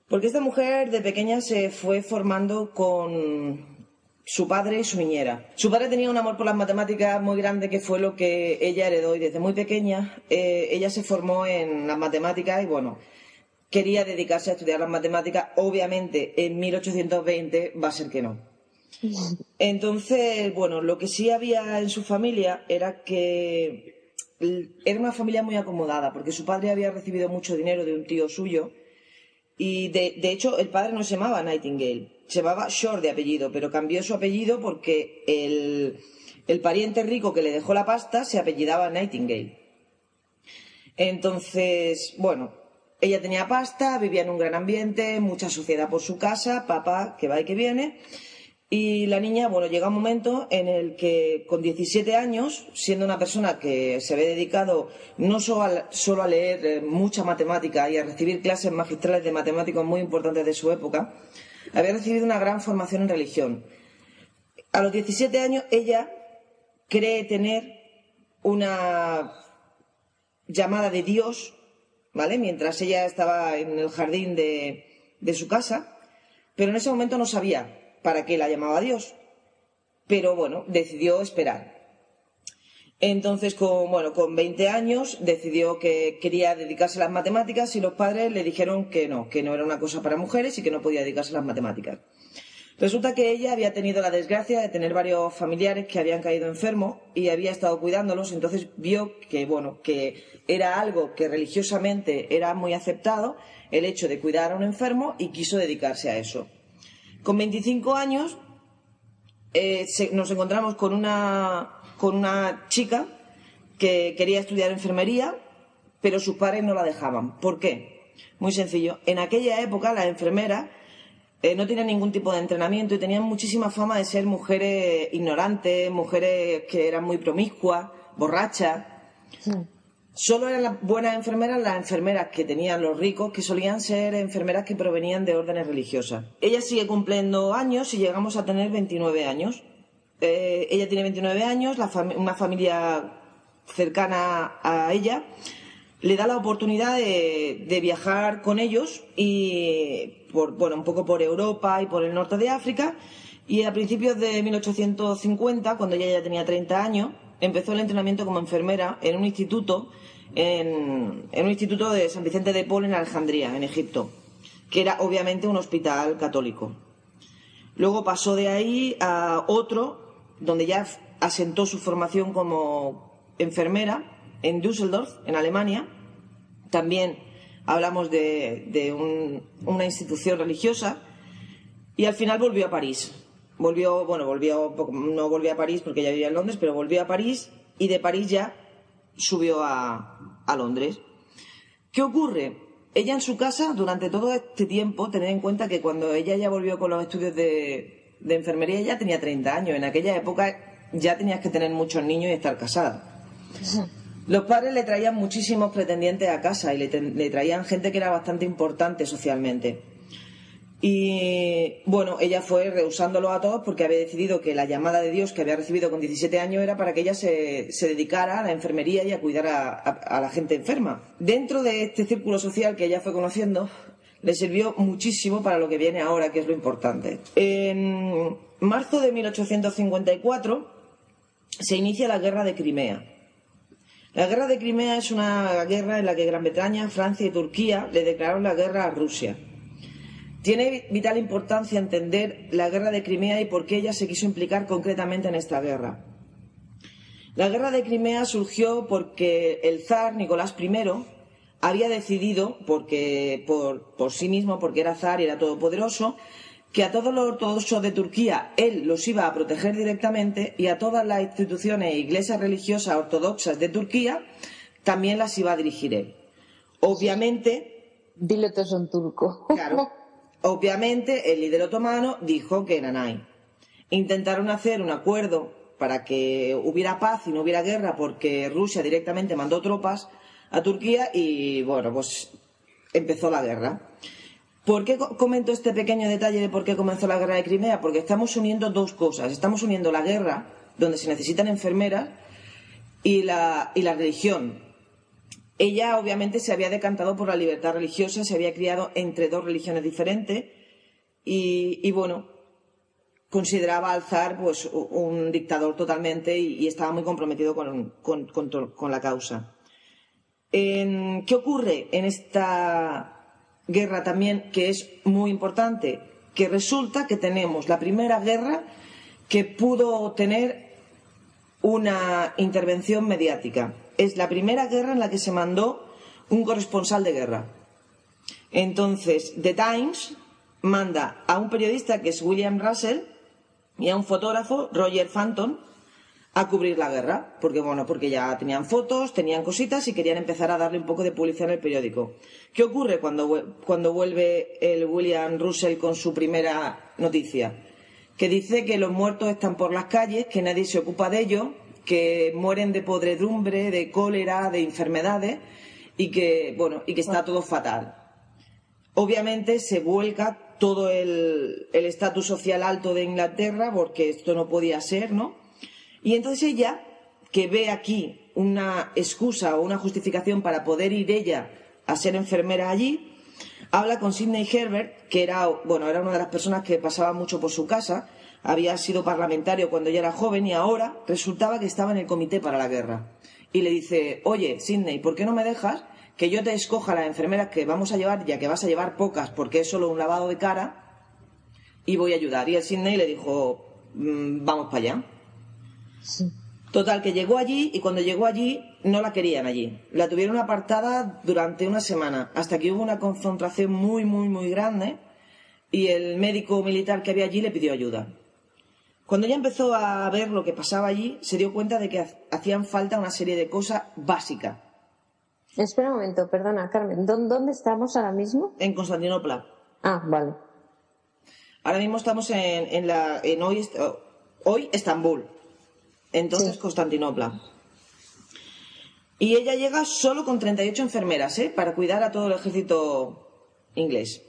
Porque esta mujer de pequeña se fue formando con su padre y su niñera. Su padre tenía un amor por las matemáticas muy grande que fue lo que ella heredó y desde muy pequeña eh, ella se formó en las matemáticas y bueno, quería dedicarse a estudiar las matemáticas. Obviamente en 1820 va a ser que no. Entonces, bueno, lo que sí había en su familia era que era una familia muy acomodada porque su padre había recibido mucho dinero de un tío suyo y de, de hecho, el padre no se llamaba Nightingale, se llamaba Shore de apellido, pero cambió su apellido porque el, el pariente rico que le dejó la pasta se apellidaba Nightingale. Entonces, bueno, ella tenía pasta, vivía en un gran ambiente, mucha suciedad por su casa, papá que va y que viene. Y la niña, bueno, llega un momento en el que con 17 años, siendo una persona que se ve dedicado no solo a, solo a leer eh, mucha matemática y a recibir clases magistrales de matemáticos muy importantes de su época, había recibido una gran formación en religión. A los 17 años ella cree tener una llamada de Dios, ¿vale? Mientras ella estaba en el jardín de, de su casa, pero en ese momento no sabía para qué la llamaba Dios. Pero bueno, decidió esperar. Entonces, con, bueno, con 20 años decidió que quería dedicarse a las matemáticas y los padres le dijeron que no, que no era una cosa para mujeres y que no podía dedicarse a las matemáticas. Resulta que ella había tenido la desgracia de tener varios familiares que habían caído enfermos y había estado cuidándolos, entonces vio que, bueno, que era algo que religiosamente era muy aceptado el hecho de cuidar a un enfermo y quiso dedicarse a eso. Con 25 años eh, nos encontramos con una, con una chica que quería estudiar enfermería, pero sus padres no la dejaban. ¿Por qué? Muy sencillo. En aquella época las enfermeras eh, no tenían ningún tipo de entrenamiento y tenían muchísima fama de ser mujeres ignorantes, mujeres que eran muy promiscuas, borrachas. Solo eran las buenas enfermeras las enfermeras que tenían los ricos, que solían ser enfermeras que provenían de órdenes religiosas. Ella sigue cumpliendo años y llegamos a tener 29 años. Eh, ella tiene 29 años, la una familia cercana a ella le da la oportunidad de, viajar con ellos y bueno, un poco por Europa y por el norte de África. Y a principios de 1850, cuando ella ya tenía 30 años, empezó el entrenamiento como enfermera en un instituto, en, en un instituto de San Vicente de Paul en Alejandría, en Egipto, que era obviamente un hospital católico. Luego pasó de ahí a otro, donde ya asentó su formación como enfermera en Düsseldorf, en Alemania. También hablamos de, un- una institución religiosa. Y al final volvió a París. Volvió, bueno, volvió, no volvió a París porque ya vivía en Londres, pero volvió a París y de París ya subió a, Londres. ¿Qué ocurre? Ella en su casa, durante todo este tiempo, tened en cuenta que cuando ella ya volvió con los estudios de enfermería, ya tenía 30 años. En aquella época ya tenías que tener muchos niños y estar casada. Los padres le traían muchísimos pretendientes a casa y le, traían gente que era bastante importante socialmente. Y bueno, ella fue rehusándolo a todos porque había decidido que la llamada de Dios que había recibido con 17 años era para que ella se, dedicara a la enfermería y a cuidar a la gente enferma. Dentro de este círculo social que ella fue conociendo, le sirvió muchísimo para lo que viene ahora, que es lo importante. En marzo de 1854 se inicia la guerra de Crimea. La guerra de Crimea es una guerra en la que Gran Bretaña, Francia y Turquía le declararon la guerra a Rusia. Tiene vital importancia entender la guerra de Crimea y por qué ella se quiso implicar concretamente en esta guerra. La guerra de Crimea surgió porque el zar Nicolás I había decidido, porque, por, por sí mismo, porque era zar y era todopoderoso, que a todos los ortodoxos de Turquía él los iba a proteger directamente y a todas las instituciones e iglesias religiosas ortodoxas de Turquía también las iba a dirigir él. Obviamente, Dile todos son turco. Claro. Obviamente, el líder otomano dijo que Nanay. Intentaron hacer un acuerdo para que hubiera paz y no hubiera guerra porque Rusia directamente mandó tropas a Turquía y, bueno, pues empezó la guerra. ¿Por qué co- comento este pequeño detalle de por qué comenzó la guerra de Crimea? Porque estamos uniendo dos cosas. Estamos uniendo la guerra, donde se necesitan enfermeras, y la, y la religión, ella obviamente se había decantado por la libertad religiosa, se había criado entre dos religiones diferentes y, bueno, consideraba al zar pues un dictador totalmente y, estaba muy comprometido con, con- con la causa. ¿Qué ocurre en esta guerra también que es muy importante? Que resulta que tenemos la primera guerra que pudo tener una intervención mediática. Es la primera guerra en la que se mandó un corresponsal de guerra. Entonces, The Times manda a un periodista que es William Russell y a un fotógrafo, Roger Phantom, a cubrir la guerra, porque bueno, porque ya tenían fotos, tenían cositas y querían empezar a darle un poco de publicidad en el periódico. ¿Qué ocurre cuando, cuando vuelve el William Russell con su primera noticia? que dice que los muertos están por las calles, que nadie se ocupa de ellos, que mueren de podredumbre, de cólera, de enfermedades y que, bueno, y que está todo fatal. Obviamente se vuelca todo el el estatus social alto de Inglaterra porque esto no podía ser, ¿no? Y entonces ella, que ve aquí una excusa o una justificación para poder ir ella a ser enfermera allí, habla con Sidney Herbert, que era, bueno, era una de las personas que pasaba mucho por su casa, había sido parlamentario cuando ella era joven y ahora resultaba que estaba en el comité para la guerra. Y le dice, oye, Sidney, ¿por qué no me dejas que yo te escoja las enfermeras que vamos a llevar, ya que vas a llevar pocas porque es solo un lavado de cara, y voy a ayudar? Y el Sidney le dijo, "Mm, vamos para allá. Total, que llegó allí y cuando llegó allí no la querían allí. La tuvieron apartada durante una semana, hasta que hubo una confrontación muy, muy, muy grande y el médico militar que había allí le pidió ayuda. Cuando ella empezó a ver lo que pasaba allí, se dio cuenta de que ha- hacían falta una serie de cosas básicas. Espera un momento, perdona, Carmen. ¿Dó- ¿Dónde estamos ahora mismo? En Constantinopla. Ah, vale. Ahora mismo estamos en, en la, en hoy, hoy Estambul. Entonces Sí. Constantinopla. Y ella llega solo con 38 enfermeras, ¿eh? Para cuidar a todo el ejército inglés.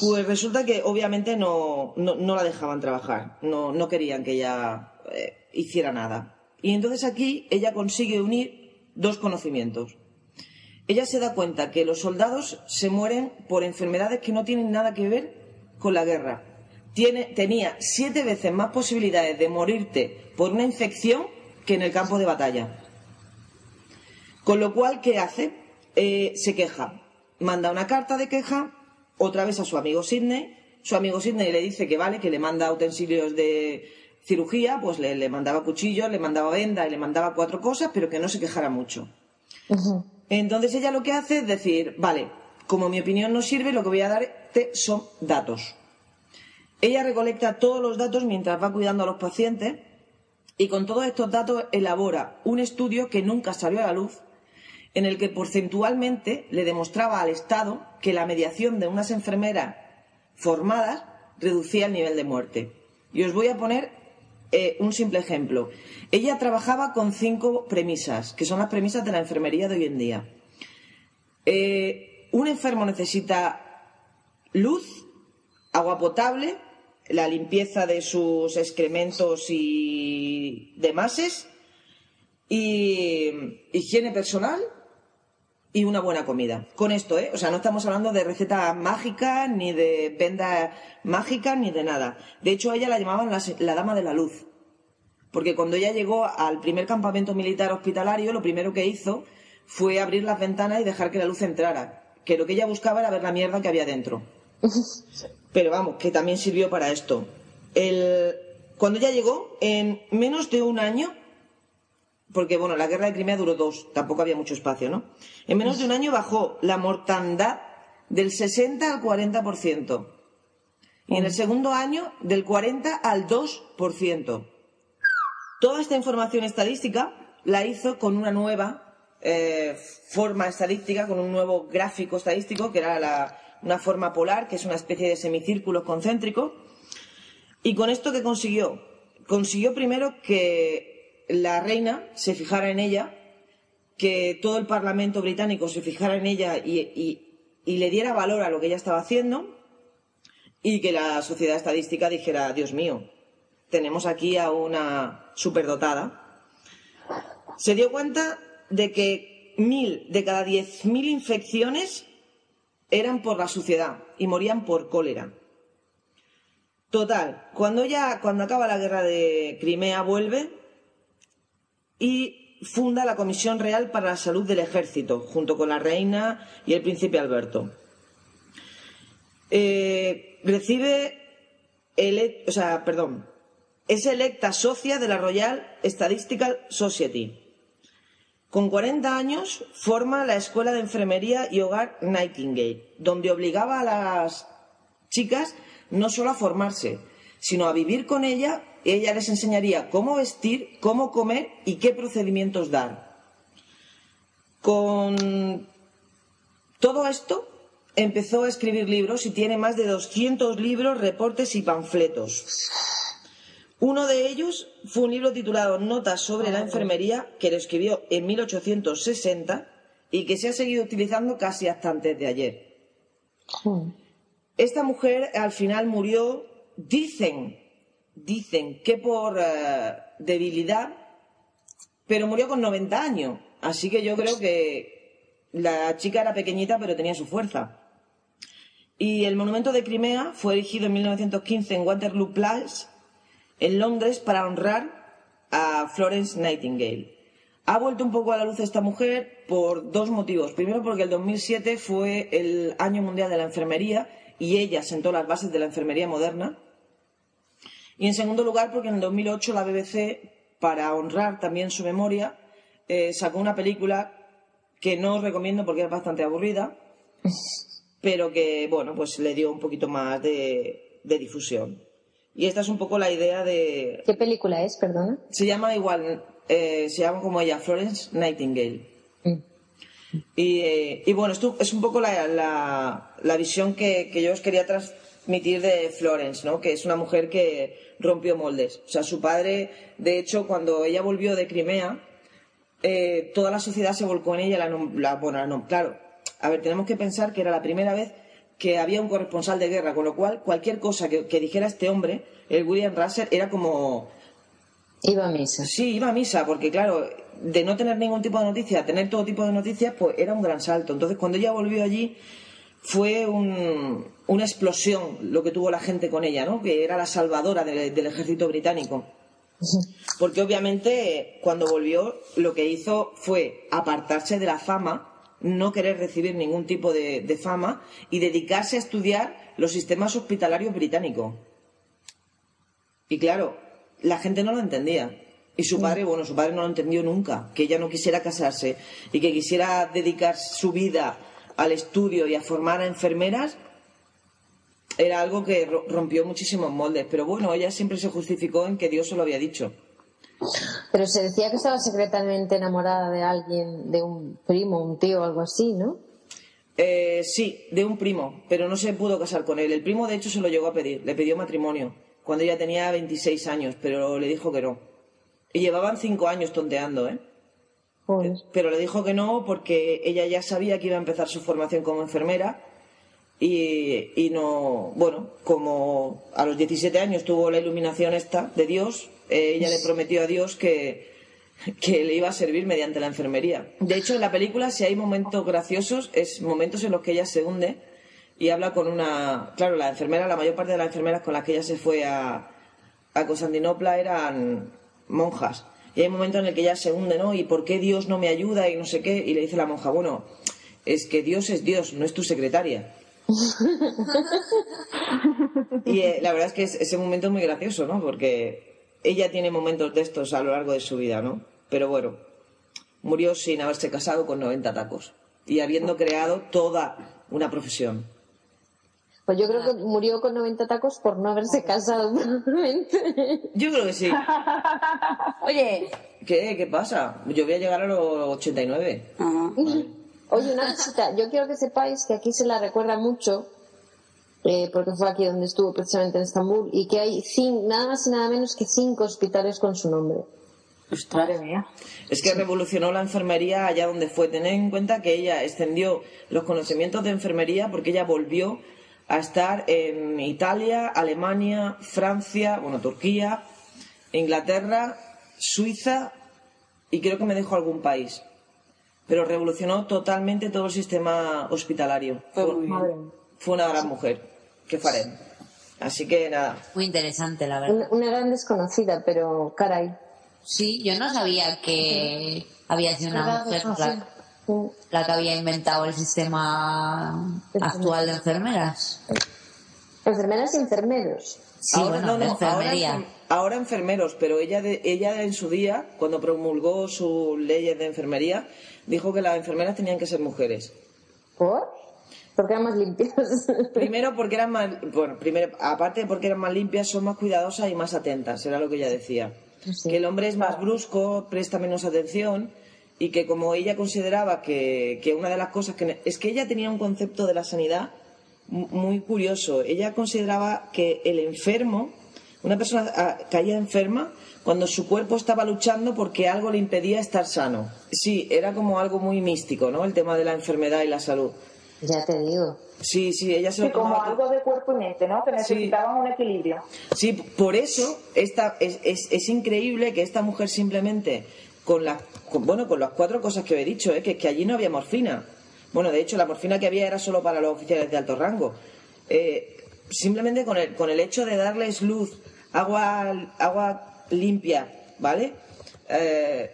Pues resulta que obviamente no, no, no la dejaban trabajar, no, no querían que ella eh, hiciera nada. Y entonces aquí ella consigue unir dos conocimientos. Ella se da cuenta que los soldados se mueren por enfermedades que no tienen nada que ver con la guerra. Tiene, tenía siete veces más posibilidades de morirte por una infección que en el campo de batalla. Con lo cual, ¿qué hace? Eh, se queja. Manda una carta de queja otra vez a su amigo Sidney. Su amigo Sidney le dice que vale, que le manda utensilios de cirugía, pues le, le mandaba cuchillos, le mandaba venda y le mandaba cuatro cosas, pero que no se quejara mucho. Entonces ella lo que hace es decir, vale, como mi opinión no sirve, lo que voy a darte son datos. Ella recolecta todos los datos mientras va cuidando a los pacientes y con todos estos datos elabora un estudio que nunca salió a la luz en el que porcentualmente le demostraba al Estado que la mediación de unas enfermeras formadas reducía el nivel de muerte. Y os voy a poner eh, un simple ejemplo. Ella trabajaba con cinco premisas, que son las premisas de la enfermería de hoy en día. Eh, un enfermo necesita luz, agua potable, la limpieza de sus excrementos y demases, y higiene personal y una buena comida. Con esto, ¿eh? O sea, no estamos hablando de receta mágica, ni de venda mágica, ni de nada. De hecho, a ella la llamaban la, la dama de la luz. Porque cuando ella llegó al primer campamento militar hospitalario, lo primero que hizo fue abrir las ventanas y dejar que la luz entrara. Que lo que ella buscaba era ver la mierda que había dentro. Pero vamos, que también sirvió para esto. El- Cuando ella llegó, en menos de un año, porque bueno, la guerra de Crimea duró dos, tampoco había mucho espacio, ¿no? En menos de un año bajó la mortandad del 60 al 40%. Y en el segundo año, del 40 al 2%. Toda esta información estadística la hizo con una nueva eh, forma estadística, con un nuevo gráfico estadístico, que era la- una forma polar, que es una especie de semicírculo concéntrico. ¿Y con esto qué consiguió? Consiguió primero que la reina se fijara en ella, que todo el Parlamento británico se fijara en ella y, y- y le diera valor a lo que ella estaba haciendo, y que la sociedad estadística dijera, Dios mío, tenemos aquí a una superdotada. Se dio cuenta de que mil de cada diez mil infecciones eran por la suciedad y morían por cólera. Total, cuando ya, cuando acaba la guerra de Crimea, vuelve y funda la Comisión Real para la Salud del Ejército, junto con la reina y el príncipe Alberto. Eh, recibe, ele- o sea, perdón, es electa socia de la Royal Statistical Society. Con 40 años forma la Escuela de Enfermería y Hogar Nightingale, donde obligaba a las chicas no solo a formarse, sino a vivir con ella ella les enseñaría cómo vestir, cómo comer y qué procedimientos dar. Con todo esto, empezó a escribir libros y tiene más de 200 libros, reportes y panfletos. Uno de ellos fue un libro titulado Notas sobre la enfermería, que lo escribió en 1860 y que se ha seguido utilizando casi hasta antes de ayer. Esta mujer al final murió, dicen, dicen que por eh, debilidad, pero murió con 90 años. Así que yo creo que la chica era pequeñita, pero tenía su fuerza. Y el monumento de Crimea fue erigido en 1915 en Waterloo Place, en Londres, para honrar a Florence Nightingale. Ha vuelto un poco a la luz esta mujer por dos motivos. Primero, porque el 2007 fue el Año Mundial de la Enfermería y ella sentó las bases de la enfermería moderna. Y en segundo lugar, porque en el 2008 la BBC, para honrar también su memoria, eh, sacó una película que no os recomiendo porque es bastante aburrida, pero que, bueno, pues le dio un poquito más de, de difusión. Y esta es un poco la idea de... ¿Qué película es, perdona? Se llama igual, eh, se llama como ella, Florence Nightingale. Mm. Y, eh, y bueno, esto es un poco la, la- la visión que, que yo os quería transmitir de Florence, ¿no? Que es una mujer que rompió moldes. O sea, su padre, de hecho, cuando ella volvió de Crimea, eh, toda la sociedad se volcó en ella. La, la- bueno, nom- claro, a ver, tenemos que pensar que era la primera vez que había un corresponsal de guerra, con lo cual cualquier cosa que, que dijera este hombre, el William Russell, era como Iba a misa. Sí, iba a misa, porque claro, de no tener ningún tipo de noticia a tener todo tipo de noticias, pues era un gran salto. Entonces, cuando ella volvió allí, fue un- una explosión lo que tuvo la gente con ella, ¿no? Que era la salvadora de- del ejército británico. Porque obviamente cuando volvió lo que hizo fue apartarse de la fama, no querer recibir ningún tipo de, de fama y dedicarse a estudiar los sistemas hospitalarios británicos. Y claro, la gente no lo entendía. Y su padre, bueno, su padre no lo entendió nunca, que ella no quisiera casarse y que quisiera dedicar su vida al estudio y a formar a enfermeras, era algo que ro- rompió muchísimos moldes. Pero bueno, ella siempre se justificó en que Dios se lo había dicho. Pero se decía que estaba secretamente enamorada de alguien, de un primo, un tío o algo así, ¿no? Eh, sí, de un primo, pero no se pudo casar con él. El primo, de hecho, se lo llegó a pedir, le pidió matrimonio cuando ella tenía 26 años, pero le dijo que no. Y llevaban cinco años tonteando, ¿eh? Joder. Pero le dijo que no porque ella ya sabía que iba a empezar su formación como enfermera y, y no, bueno, como a los 17 años tuvo la iluminación esta de Dios, eh, ella le prometió a Dios que, que le iba a servir mediante la enfermería. De hecho, en la película, si hay momentos graciosos, es momentos en los que ella se hunde y habla con una... Claro, la enfermera, la mayor parte de las enfermeras con las que ella se fue a, a Constantinopla eran monjas. Y hay un momento en el que ella se hunde, ¿no? ¿Y por qué Dios no me ayuda? Y no sé qué. Y le dice la monja, bueno, es que Dios es Dios, no es tu secretaria. y eh, la verdad es que es- ese momento es muy gracioso, ¿no? Porque ella tiene momentos de estos a lo largo de su vida, ¿no? Pero bueno, murió sin haberse casado con 90 tacos y habiendo creado toda una profesión. Pues yo creo que murió con 90 tacos por no haberse casado, probablemente. Yo creo que sí. Oye, ¿Qué? ¿Qué pasa? Yo voy a llegar a los 89. ajá. Oye, una cosita, yo quiero que sepáis que aquí se la recuerda mucho, eh, porque fue aquí donde estuvo precisamente en Estambul, y que hay cin- nada más y nada menos que cinco hospitales con su nombre. Es que revolucionó la enfermería allá donde fue. Tened en cuenta que ella extendió los conocimientos de enfermería porque ella volvió a estar en Italia, Alemania, Francia, bueno, Turquía, Inglaterra, Suiza y creo que me dejó algún país. Pero revolucionó totalmente todo el sistema hospitalario. Fue fue una gran mujer. ¿Qué faré? Así que nada. Muy interesante, la verdad. Una, una gran desconocida, pero caray. Sí, yo no sabía que había sido una mujer la, la que había inventado el sistema actual de enfermeras. Enfermeras y enfermeros. Sí, bueno, de enfermería. Ahora, enfer- ahora enfermeros, pero ella, de- ella en su día, cuando promulgó sus leyes de enfermería, dijo que las enfermeras tenían que ser mujeres. ¿Por? Porque eran más limpias. Primero porque eran más, bueno, primero, aparte de porque eran más limpias, son más cuidadosas y más atentas, era lo que ella decía. Sí. Que el hombre es más brusco, presta menos atención y que como ella consideraba que, que una de las cosas que... Es que ella tenía un concepto de la sanidad mu- muy curioso. Ella consideraba que el enfermo, una persona ah, caía enferma cuando su cuerpo estaba luchando porque algo le impedía estar sano. Sí, era como algo muy místico, ¿no? El tema de la enfermedad y la salud. Ya te digo. Sí, sí, ella se Sí, lo como tomaba algo de cuerpo y mente, ¿no? Que necesitaban un equilibrio. Sí, por eso esta, es, es, es increíble que esta mujer simplemente, con las, con- bueno, con las cuatro cosas que he dicho, ¿eh? que, que allí no había morfina. Bueno, de hecho, la morfina que había era solo para los oficiales de alto rango. Eh, simplemente con el, con el hecho de darles luz, agua, agua limpia, ¿vale? Eh,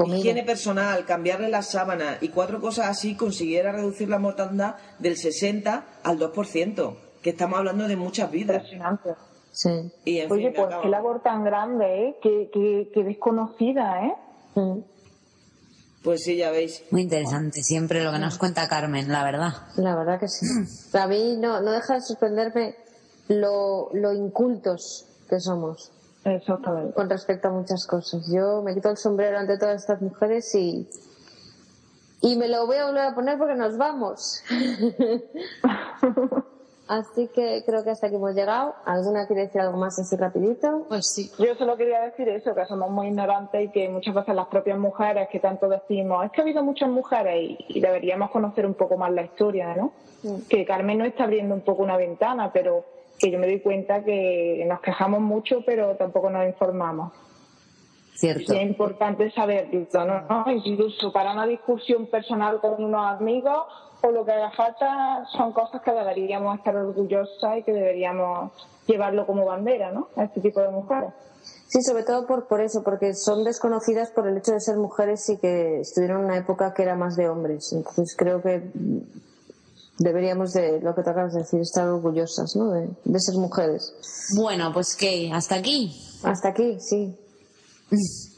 Comida. higiene personal, cambiarle la sábana y cuatro cosas así consiguiera reducir la mortandad del 60 al 2%, que estamos hablando de muchas vidas. Impresionante. Sí. Y en Oye, fin, pues acabo. qué labor tan grande, ¿eh? Qué, qué, qué desconocida, ¿eh? Pues sí, ya veis. Muy interesante, siempre lo que nos cuenta Carmen, la verdad. La verdad que sí. A mí no, no deja de sorprenderme lo, lo incultos que somos Exactamente. con respecto a muchas cosas. Yo me quito el sombrero ante todas estas mujeres y, y me lo voy a volver a poner porque nos vamos. Así que creo que hasta aquí hemos llegado. ¿Alguna quiere decir algo más así rapidito? Pues sí. Yo solo quería decir eso, que somos muy ignorantes y que muchas veces las propias mujeres que tanto decimos, es que ha habido muchas mujeres y, y deberíamos conocer un poco más la historia, ¿no? Que Carmen nos está abriendo un poco una ventana, pero que yo me doy cuenta que nos quejamos mucho, pero tampoco nos informamos. Cierto. Y es importante saberlo, ¿no? Incluso para una discusión personal con unos amigos o lo que haga falta son cosas que deberíamos estar orgullosas y que deberíamos llevarlo como bandera, ¿no? A este tipo de mujeres. Sí, sobre todo por, por eso, porque son desconocidas por el hecho de ser mujeres y que estuvieron en una época que era más de hombres. Entonces creo que deberíamos de, lo que te acabas de decir, estar orgullosas, ¿no? De, de ser mujeres. Bueno, pues qué, hasta aquí. Hasta aquí, sí.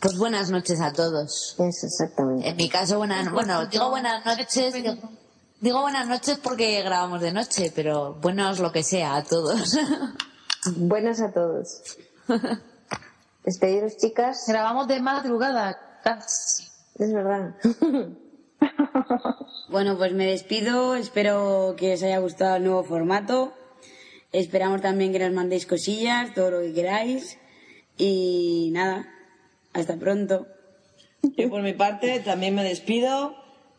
Pues buenas noches a todos. Eso, exactamente. En mi caso, buenas, bueno, digo buenas noches, digo, digo buenas noches porque grabamos de noche, pero buenos lo que sea a todos. Buenas a todos. Despediros, chicas. Grabamos de madrugada, casi. Es verdad. Bueno, pues me despido. Espero que os haya gustado el nuevo formato. Esperamos también que nos mandéis cosillas, todo lo que queráis. Y nada, hasta pronto. Yo por mi parte también me despido.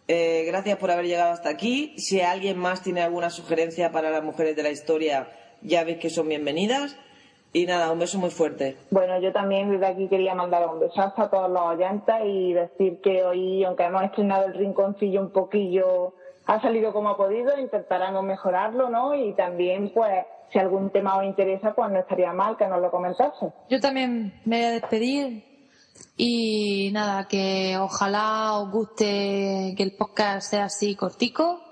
Eh, gracias por haber llegado hasta aquí. Si alguien más tiene alguna sugerencia para las mujeres de la historia, ya veis que son bienvenidas. Y nada, un beso muy fuerte. Bueno, yo también desde aquí quería mandar un besazo a todos los oyentes y decir que hoy, aunque hemos estrenado el rinconcillo un poquillo, ha salido como ha podido, intentaremos mejorarlo, ¿no? Y también, pues, si algún tema os interesa, pues no estaría mal que nos lo comentase. Yo también me voy a despedir y nada, que ojalá os guste que el podcast sea así cortico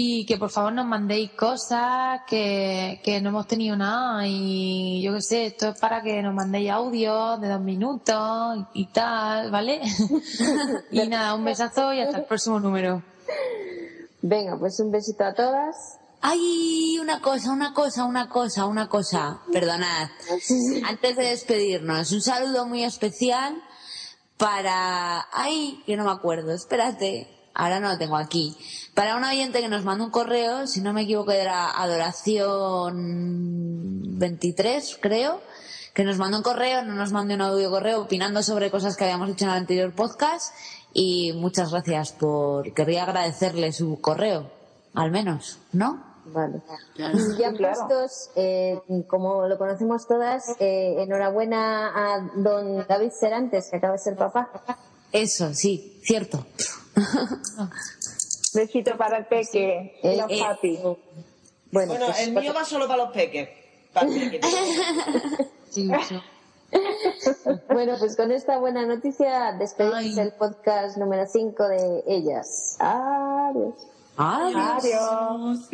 y que por favor nos mandéis cosas, que, que no hemos tenido nada y yo qué sé, esto es para que nos mandéis audios de dos minutos y, y tal, ¿vale? y nada, un besazo y hasta el próximo número. Venga, pues un besito a todas. Ay, una cosa, una cosa, una cosa, una cosa. Perdonad. Antes de despedirnos, un saludo muy especial para... Ay, que no me acuerdo, espérate. Ahora no lo tengo aquí. Para un oyente que nos mandó un correo, si no me equivoco era Adoración 23, creo, que nos mandó un correo, no nos mandó un audio correo opinando sobre cosas que habíamos hecho en el anterior podcast y muchas gracias por... Querría agradecerle su correo, al menos, ¿no? Vale. Ya puestos, eh, como lo conocemos todas, eh, enhorabuena a don David Serantes, que acaba de ser papá. Eso, sí, cierto. Besito para el peque, Eh, los eh, papi. Bueno, Bueno, pues, el mío va solo para los peques. Para el peque. Sí, sí. bueno, pues con esta buena noticia despedimos Ay. el podcast número 5 de ellas. Adiós. Adiós.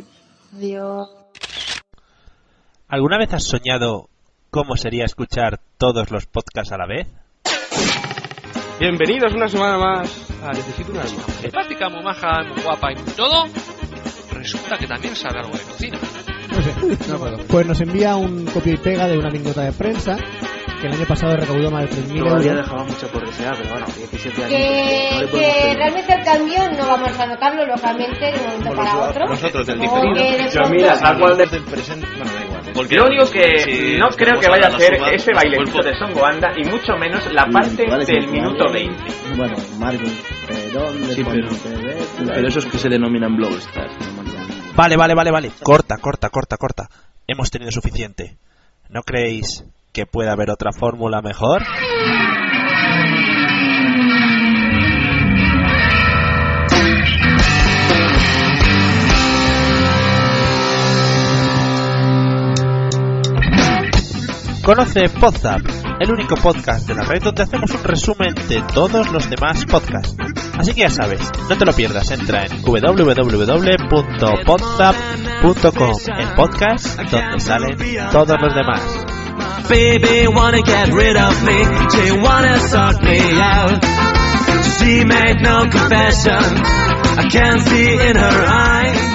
Adiós. ¿Alguna vez has soñado cómo sería escuchar todos los podcasts a la vez? Bienvenidos una semana más a Necesito un alma. Práctica muy maja, muy guapa y muy todo. Resulta que también sabe algo de cocina. No sé, no puedo. Pues nos envía un copia y pega de una minuta de prensa que el año pasado recaudó más de 3.000 Todavía euros. dejaba mucho por desear, pero bueno, 17 años. Que, no le podemos que realmente el cambio no vamos a notarlo localmente de un momento para otro. Nosotros del diferido. Yo, mira, tal cual de- Bueno, da igual. Porque lo único que no creo que vaya a suma, ese bailecito de Songo Anda y mucho menos la parte Vale, del minuto vale. 20. Bueno, Marvin, pero ¿dónde Sí, pero-? Pero esos que se denominan blogstars. Vale, vale, vale, vale. Corta, corta, corta, corta. Hemos tenido suficiente. ¿No creéis que puede haber otra fórmula mejor? Conoce Podzap, el único podcast de la red donde hacemos un resumen de todos los demás podcasts. Así que ya sabes, no te lo pierdas, entra en www.podzap.com, el podcast donde salen todos los demás. She made no confession, I see in her eyes.